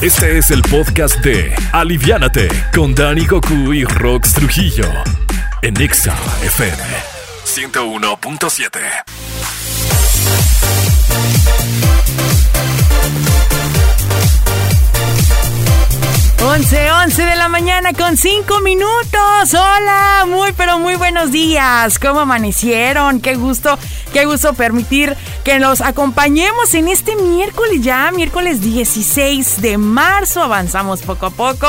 Este es el podcast de Aliviánate con Dani Goku y Rox Trujillo en Exa FM 101.7. 11, 11 de la mañana con 5 minutos. Hola, muy pero muy buenos días. ¿Cómo amanecieron? Qué gusto, qué gusto permitir que nos acompañemos en este miércoles ya, miércoles 16 de marzo. Avanzamos poco a poco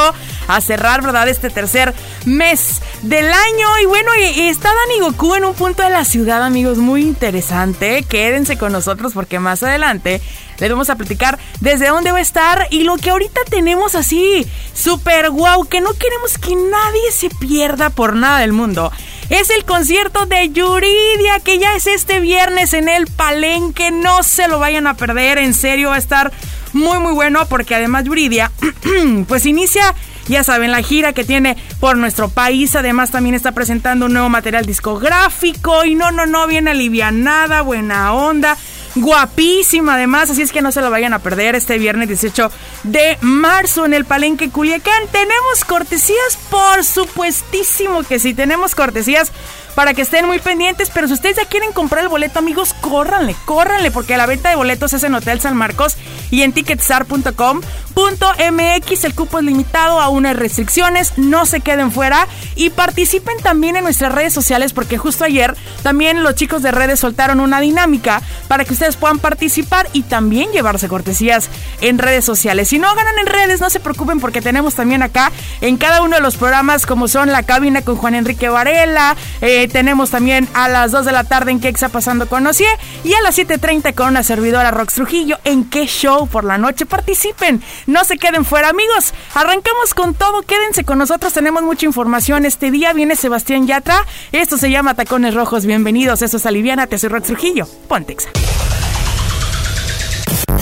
a cerrar, ¿verdad? Este tercer mes del año. Y bueno, está Dani Goku en un punto de la ciudad, amigos, muy interesante. Quédense con nosotros porque más adelante les vamos a platicar desde dónde va a estar y lo que ahorita tenemos así, súper guau, que no queremos que nadie se pierda por nada del mundo. Es el concierto de Yuridia, que ya es este viernes en el Palenque. No se lo vayan a perder, en serio va a estar muy muy bueno porque además Yuridia pues inicia ya saben, la gira que tiene por nuestro país. Además, también está presentando un nuevo material discográfico. Y no, no, no, viene alivianada, buena onda guapísima además, así es que no se lo vayan a perder este viernes 18 de marzo en el Palenque Culiacán. Tenemos cortesías, por supuestísimo que sí, tenemos cortesías para que estén muy pendientes, pero si ustedes ya quieren comprar el boleto, amigos, córranle, córranle, porque la venta de boletos es en Hotel San Marcos y en ticketstar.com.mx. El cupo es limitado, aún hay restricciones, no se queden fuera y participen también en nuestras redes sociales, porque justo ayer también los chicos de redes soltaron una dinámica para que ustedes puedan participar y también llevarse cortesías en redes sociales. Si no ganan en redes, no se preocupen porque tenemos también acá en cada uno de los programas como son La Cabina con Juan Enrique Varela, eh, tenemos también a las 2 de la tarde en está pasando con Ocié y a las 7.30 con una servidora Rox Trujillo en qué show por la noche. Participen, no se queden fuera amigos. Arrancamos con todo, quédense con nosotros, tenemos mucha información. Este día viene Sebastián Yatra, esto se llama Tacones Rojos, bienvenidos, eso es Aliviana, te soy Rox Trujillo, Pontexa.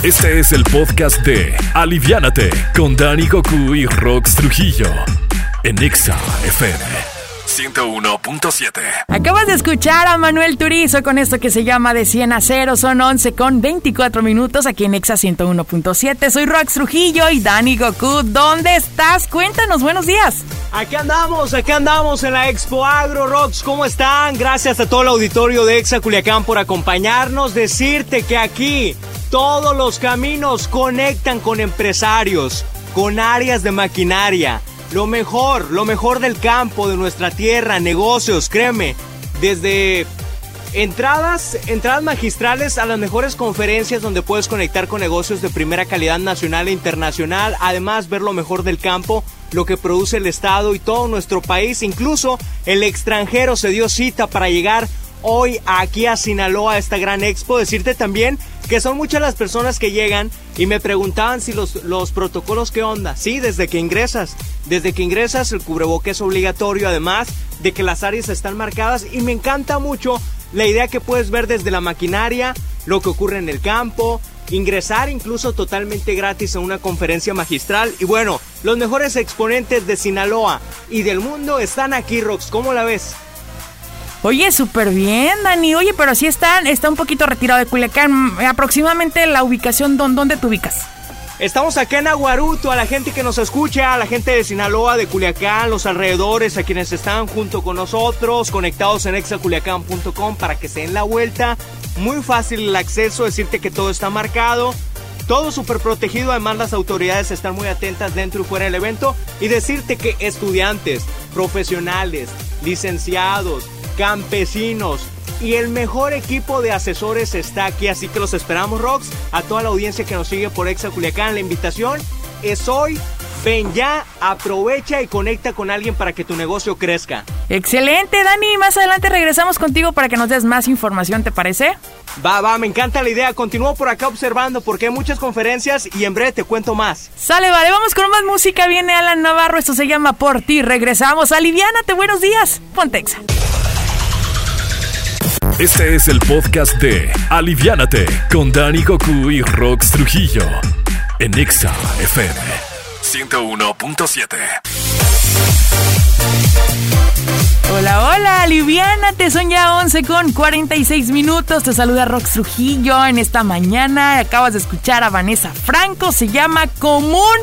Este es el podcast de Aliviánate con Dani Goku y Rox Trujillo en Exa FM. 101.7. Acabas de escuchar a Manuel Turizo con esto que se llama De 100 a 0. Son 11 con 24 minutos aquí en Exa 101.7. Soy Rox Trujillo y Dani Goku. ¿Dónde estás? Cuéntanos, buenos días. Aquí andamos, aquí andamos en la Expo Agro Rocks. ¿Cómo están? Gracias a todo el auditorio de Exa Culiacán por acompañarnos. Decirte que aquí todos los caminos conectan con empresarios, con áreas de maquinaria lo mejor, lo mejor del campo, de nuestra tierra, negocios, créeme, desde entradas, entradas magistrales a las mejores conferencias donde puedes conectar con negocios de primera calidad nacional e internacional, además ver lo mejor del campo, lo que produce el Estado y todo nuestro país, incluso el extranjero se dio cita para llegar hoy aquí a Sinaloa esta gran expo, decirte también que son muchas las personas que llegan y me preguntaban si los, los protocolos qué onda. Sí, desde que ingresas. Desde que ingresas el cubreboque es obligatorio, además de que las áreas están marcadas y me encanta mucho la idea que puedes ver desde la maquinaria, lo que ocurre en el campo, ingresar incluso totalmente gratis a una conferencia magistral. Y bueno, los mejores exponentes de Sinaloa y del mundo están aquí, Rox. ¿Cómo la ves? Oye, súper bien, Dani. Oye, pero sí está, está un poquito retirado de Culiacán. Aproximadamente la ubicación, ¿dónde te ubicas? Estamos acá en Aguaruto, a la gente que nos escucha, a la gente de Sinaloa, de Culiacán, los alrededores, a quienes están junto con nosotros, conectados en exaculiacán.com para que se den la vuelta. Muy fácil el acceso, decirte que todo está marcado. Todo súper protegido, además las autoridades están muy atentas dentro y fuera del evento. Y decirte que estudiantes, profesionales, licenciados, campesinos y el mejor equipo de asesores está aquí, así que los esperamos, Rocks. A toda la audiencia que nos sigue por Exa Culiacán, la invitación es hoy. Ven ya, aprovecha y conecta con alguien para que tu negocio crezca. Excelente, Dani. Más adelante regresamos contigo para que nos des más información, ¿te parece? Va, va, me encanta la idea. Continúo por acá observando porque hay muchas conferencias y en breve te cuento más. Sale, vale, vamos con más música. Viene Alan Navarro, esto se llama Por ti. Regresamos. Aliviánate, buenos días. Pontexa. Este es el podcast de Aliviánate con Dani Goku y Rox Trujillo en Exa FM 101.7. Hola, hola, aliviánate, son ya 11 con 46 minutos. Te saluda Rox Trujillo en esta mañana. Acabas de escuchar a Vanessa Franco, se llama Común.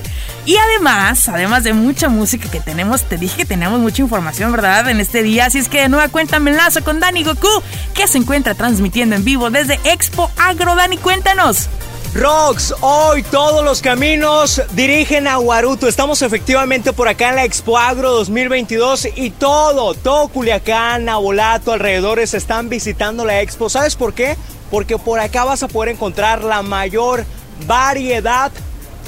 Y además, además de mucha música que tenemos, te dije que tenemos mucha información, ¿verdad? En este día. Así es que de nueva cuenta me enlazo con Dani Goku, que se encuentra transmitiendo en vivo desde Expo Agro. Dani, cuéntanos. Rox, hoy todos los caminos dirigen a Guaruto. Estamos efectivamente por acá en la Expo Agro 2022 y todo, todo Culiacán, Abolato, alrededores están visitando la Expo. ¿Sabes por qué? Porque por acá vas a poder encontrar la mayor variedad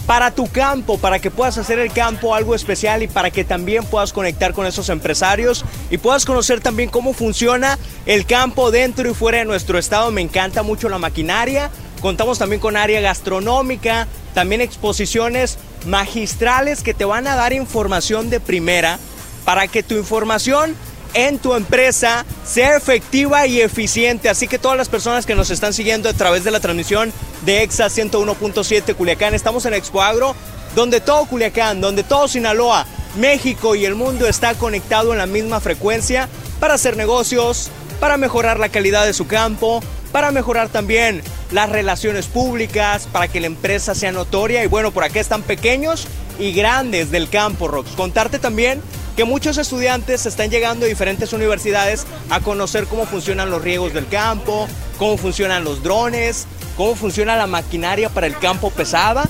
para tu campo, para que puedas hacer el campo algo especial y para que también puedas conectar con esos empresarios y puedas conocer también cómo funciona el campo dentro y fuera de nuestro estado. Me encanta mucho la maquinaria. Contamos también con área gastronómica, también exposiciones magistrales que te van a dar información de primera para que tu información en tu empresa sea efectiva y eficiente. Así que todas las personas que nos están siguiendo a través de la transmisión de EXA 101.7 Culiacán, estamos en Expo Agro, donde todo Culiacán, donde todo Sinaloa, México y el mundo está conectado en la misma frecuencia para hacer negocios, para mejorar la calidad de su campo, para mejorar también las relaciones públicas, para que la empresa sea notoria. Y bueno, por acá están pequeños y grandes del campo, Rox. Contarte también que muchos estudiantes están llegando a diferentes universidades a conocer cómo funcionan los riegos del campo, cómo funcionan los drones, cómo funciona la maquinaria para el campo pesada.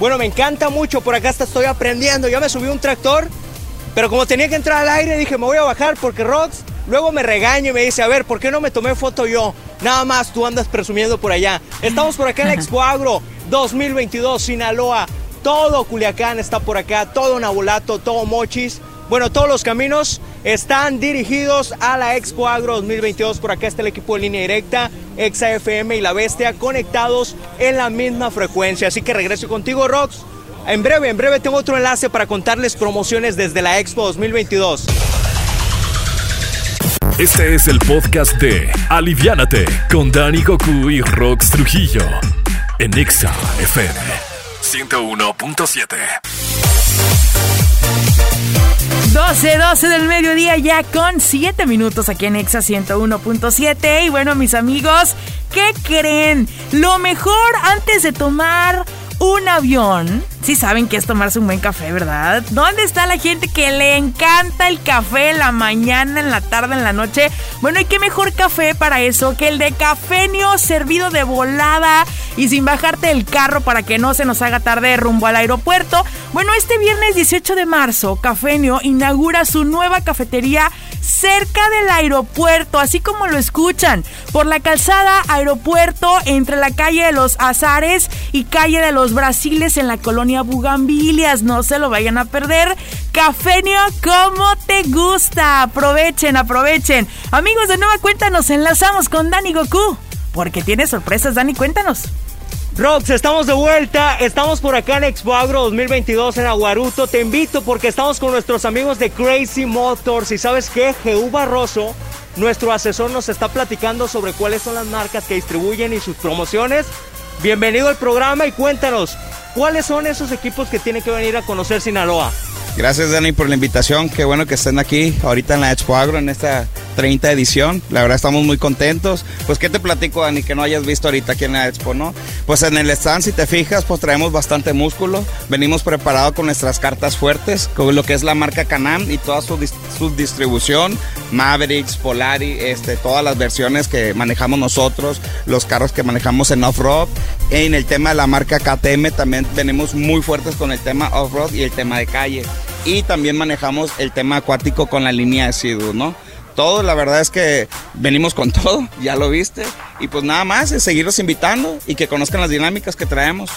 Bueno, me encanta mucho, por acá hasta estoy aprendiendo. Ya me subí un tractor, pero como tenía que entrar al aire, dije, me voy a bajar porque Rox luego me regaña y me dice, a ver, ¿por qué no me tomé foto yo? Nada más tú andas presumiendo por allá. Estamos por acá en la Expo Agro 2022, Sinaloa. Todo Culiacán está por acá, todo Nabolato, todo Mochis. Bueno, todos los caminos están dirigidos a la Expo Agro 2022. Por acá está el equipo de línea directa, Exa FM y La Bestia conectados en la misma frecuencia. Así que regreso contigo, Rox. En breve, en breve tengo otro enlace para contarles promociones desde la Expo 2022. Este es el podcast de Aliviánate con Dani Goku y Rox Trujillo en Exa FM 101.7. 12, 12 del mediodía ya con 7 minutos aquí en Exa 101.7. Y bueno, mis amigos, ¿qué creen? Lo mejor antes de tomar un avión, sí saben que es tomarse un buen café, ¿verdad? ¿Dónde está la gente que le encanta el café en la mañana, en la tarde, en la noche? Bueno, ¿y qué mejor café para eso que el de cafenio servido de volada y sin bajarte del carro para que no se nos haga tarde rumbo al aeropuerto? Bueno, este viernes 18 de marzo, Cafenio inaugura su nueva cafetería cerca del aeropuerto, así como lo escuchan, por la calzada aeropuerto entre la calle de los Azares y calle de los Brasiles en la colonia Bugambilias. No se lo vayan a perder. Cafenio, ¿cómo te gusta? Aprovechen, aprovechen. Amigos, de nueva cuenta nos enlazamos con Dani Goku. Porque tiene sorpresas, Dani, cuéntanos. Rox, estamos de vuelta, estamos por acá en Expo Agro 2022 en Aguaruto. Te invito porque estamos con nuestros amigos de Crazy Motors y sabes qué, Jehu Barroso, nuestro asesor nos está platicando sobre cuáles son las marcas que distribuyen y sus promociones. Bienvenido al programa y cuéntanos, ¿cuáles son esos equipos que tienen que venir a conocer Sinaloa? Gracias Dani por la invitación, qué bueno que estén aquí ahorita en la Expo Agro en esta 30 edición. La verdad estamos muy contentos. Pues qué te platico Dani que no hayas visto ahorita aquí en la Expo, ¿no? Pues en el stand si te fijas pues traemos bastante músculo. Venimos preparados con nuestras cartas fuertes, con lo que es la marca Canam y toda su, su distribución, Mavericks, Polari, este, todas las versiones que manejamos nosotros, los carros que manejamos en off-road. En el tema de la marca KTM también venimos muy fuertes con el tema off-road y el tema de calle y también manejamos el tema acuático con la línea de Sidu, ¿no? Todo, la verdad es que venimos con todo, ya lo viste. Y pues nada más es seguirlos invitando y que conozcan las dinámicas que traemos.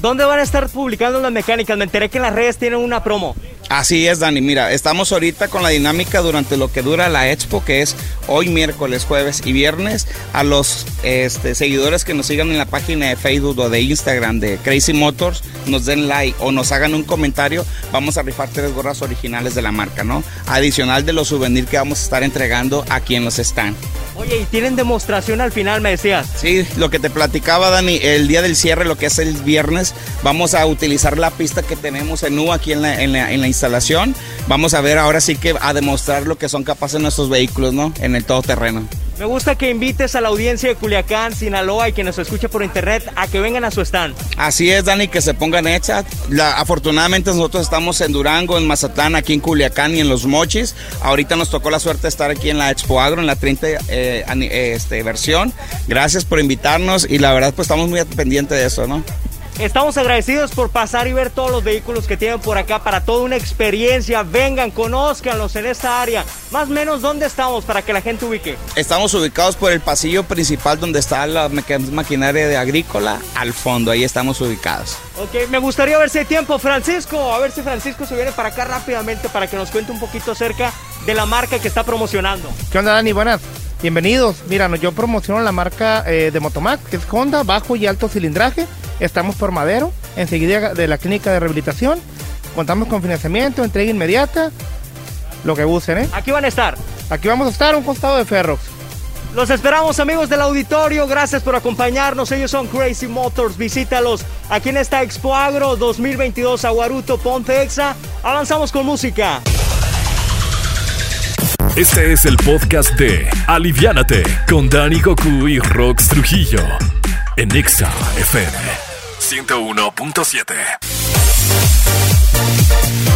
¿Dónde van a estar publicando las mecánicas? Me enteré que en las redes tienen una promo. Así es, Dani. Mira, estamos ahorita con la dinámica durante lo que dura la expo, que es hoy miércoles, jueves y viernes. A los este, seguidores que nos sigan en la página de Facebook o de Instagram de Crazy Motors, nos den like o nos hagan un comentario, vamos a rifar tres gorras originales de la marca, ¿no? Adicional de los souvenirs que vamos a estar entregando a quien nos están. Oye, y tienen demostración al final, me decías. Sí, lo que te platicaba, Dani, el día del cierre, lo que es el viernes, vamos a utilizar la pista que tenemos en U aquí en la, en la, instalación. Vamos a ver ahora sí que a demostrar lo que son capaces nuestros vehículos, ¿no? En el todoterreno. Me gusta que invites a la audiencia de Culiacán, Sinaloa y quien nos escucha por internet a que vengan a su stand. Así es, Dani, que se pongan hechas. afortunadamente nosotros estamos en Durango, en Mazatlán, aquí en Culiacán y en Los Mochis. Ahorita nos tocó la suerte de estar aquí en la Expo Agro, en la 30 eh, este, versión. Gracias por invitarnos y la verdad pues estamos muy pendientes de eso, ¿no? Estamos agradecidos por pasar y ver todos los vehículos que tienen por acá para toda una experiencia. Vengan, conózcanlos en esta área. Más o menos, ¿dónde estamos para que la gente ubique? Estamos ubicados por el pasillo principal donde está la maquinaria de agrícola. Al fondo, ahí estamos ubicados. Ok, me gustaría ver si hay tiempo, Francisco. A ver si Francisco se viene para acá rápidamente para que nos cuente un poquito acerca de la marca que está promocionando. ¿Qué onda, Dani? Buenas. Bienvenidos. Mira, yo promociono la marca eh, de Motomac, que es Honda, bajo y alto cilindraje. Estamos por Madero, enseguida de la clínica de rehabilitación. Contamos con financiamiento, entrega inmediata, lo que gusten, ¿eh? Aquí van a estar. Aquí vamos a estar, un costado de Ferrox. Los esperamos amigos del auditorio, gracias por acompañarnos, ellos son Crazy Motors, visítalos aquí en esta Expo Agro 2022 Aguaruto Ponte Exa, avanzamos con música. Este es el podcast de Aliviánate con Dani Goku y Rox Trujillo en Exa FM 101.7.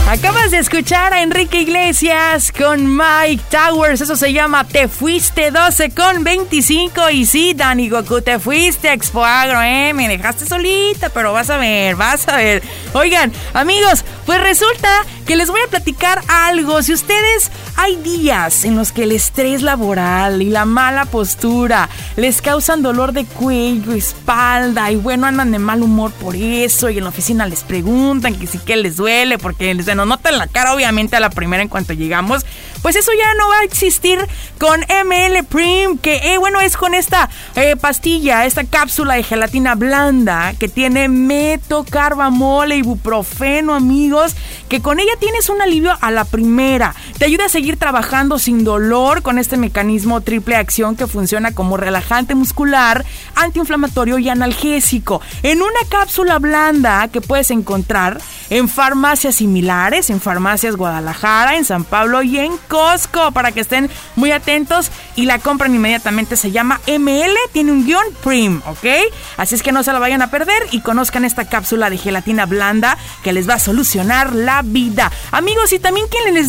Acabas de escuchar a Enrique Iglesias con Mike Towers. Eso se llama Te Fuiste 12 con 25. Y sí, Dani Goku, te fuiste Expo Agro, ¿eh? Me dejaste solita, pero vas a ver, vas a ver. Oigan, amigos, pues resulta que les voy a platicar algo. Si ustedes hay días en los que el estrés laboral y la mala postura les causan dolor de cuello, espalda y bueno, andan de mal humor por eso y en la oficina les preguntan que si qué les duele porque les nos notan la cara obviamente a la primera en cuanto llegamos, pues eso ya no va a existir con ML Prim, que eh, bueno, es con esta eh, pastilla, esta cápsula de gelatina blanda que tiene metocarbamol e ibuprofeno, amigos, que con ella tienes un alivio a la primera. Te ayuda a seguir trabajando sin dolor con este mecanismo triple acción que funciona como relajante muscular, antiinflamatorio y analgésico. En una cápsula blanda que puedes encontrar en farmacias similares, en farmacias Guadalajara, en San Pablo y en Costco, para que estén muy atentos y la compran inmediatamente. Se llama ML, tiene un guion Prim, ¿ok? Así es que no se la vayan a perder y conozcan esta cápsula de gelatina blanda que les va a solucionar la vida. Amigos, y también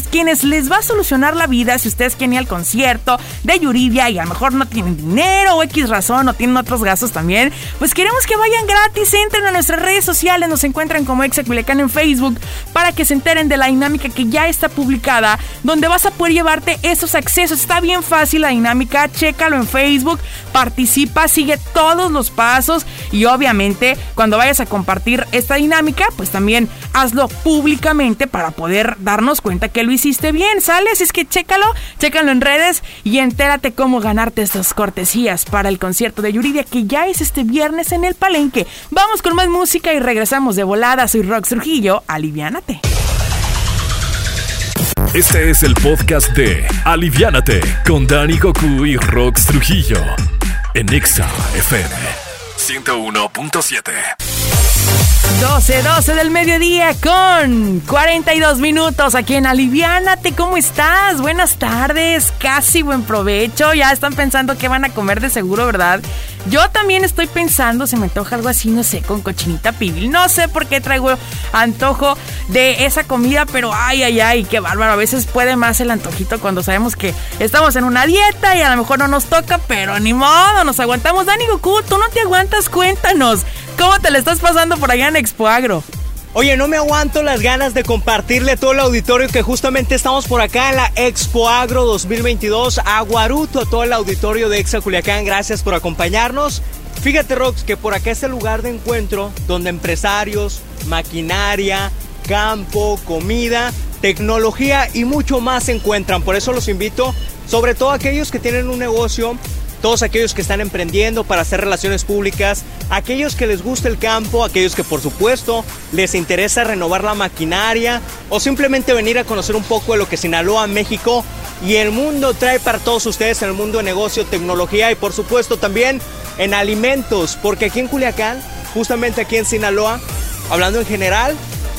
quienes, les va a solucionar la vida, si ustedes quieren ir al concierto de Yuridia y a lo mejor no tienen dinero o X razón o tienen otros gastos también, pues queremos que vayan gratis, entren a nuestras redes sociales, nos encuentran como Exaculecán en Facebook para que se enteren de la dinámica que ya está publicada, donde vas a poder llevarte esos accesos. Está bien fácil la dinámica, chécalo en Facebook, participa, sigue todos los pasos y obviamente cuando vayas a compartir esta dinámica, pues también hazlo públicamente para poder darnos cuenta que lo hiciste bien, ¿sale? Así es que chécalo, chécalo en redes y entérate cómo ganarte estas cortesías para el concierto de Yuridia que ya es este viernes en el Palenque. Vamos con más música y regresamos de volada. Soy Rox Trujillo aliviánate. Este es el podcast de Aliviánate con Dani Goku y Rox Trujillo en Exa FM 101.7. 12, 12 del mediodía con 42 minutos aquí en Aliviánate. ¿Cómo estás? Buenas tardes, casi buen provecho. Ya están pensando qué van a comer de seguro, ¿verdad? Yo también estoy pensando, se me antoja algo así, no sé, con cochinita pibil. No sé por qué traigo antojo de esa comida, pero ay, ay, ay, qué bárbaro. A veces puede más el antojito cuando sabemos que estamos en una dieta y a lo mejor no nos toca, pero ni modo, nos aguantamos. Dani Goku, tú no te aguantas, cuéntanos. ¿Cómo te le estás pasando por allá en Expo Agro? Oye, no me aguanto las ganas de compartirle todo el auditorio que justamente estamos por acá en la Expo Agro 2022. Aguaruto a todo el auditorio de Exa Culiacán. Gracias por acompañarnos. Fíjate, Rox, que por acá es el lugar de encuentro donde empresarios, maquinaria, campo, comida, tecnología y mucho más se encuentran. Por eso los invito, sobre todo aquellos que tienen un negocio todos aquellos que están emprendiendo para hacer relaciones públicas, aquellos que les gusta el campo, aquellos que por supuesto les interesa renovar la maquinaria o simplemente venir a conocer un poco de lo que Sinaloa, México y el mundo trae para todos ustedes en el mundo de negocio, tecnología y por supuesto también en alimentos, porque aquí en Culiacán, justamente aquí en Sinaloa, hablando en general,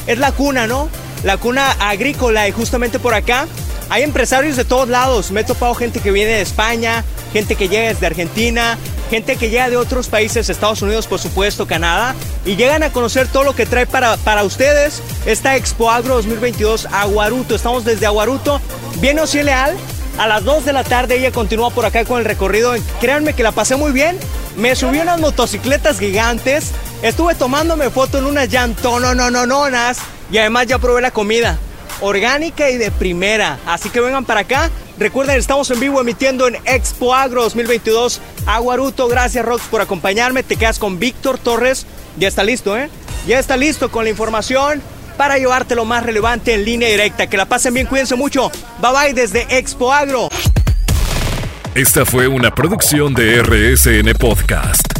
es la cuna, ¿no? La cuna agrícola y justamente por acá hay empresarios de todos lados. Me he topado gente que viene de España, gente que llega desde Argentina, gente que llega de otros países, Estados Unidos, por supuesto, Canadá, y llegan a conocer todo lo que trae para, para ustedes esta Expo Agro 2022 Aguaruto. Estamos desde Aguaruto. Viene Ociel Leal. A las 2 de la tarde ella continúa por acá con el recorrido. Créanme que la pasé muy bien. Me subí unas motocicletas gigantes. Estuve tomándome foto en unas llantononononas. Y además ya probé la comida. Orgánica y de primera. Así que vengan para acá. Recuerden, estamos en vivo emitiendo en Expo Agro 2022 Aguaruto. Gracias, Rox, por acompañarme. Te quedas con Víctor Torres. Ya está listo, ¿eh? Ya está listo con la información para llevarte lo más relevante en línea directa. Que la pasen bien, cuídense mucho. Bye bye desde Expo Agro. Esta fue una producción de RSN Podcast.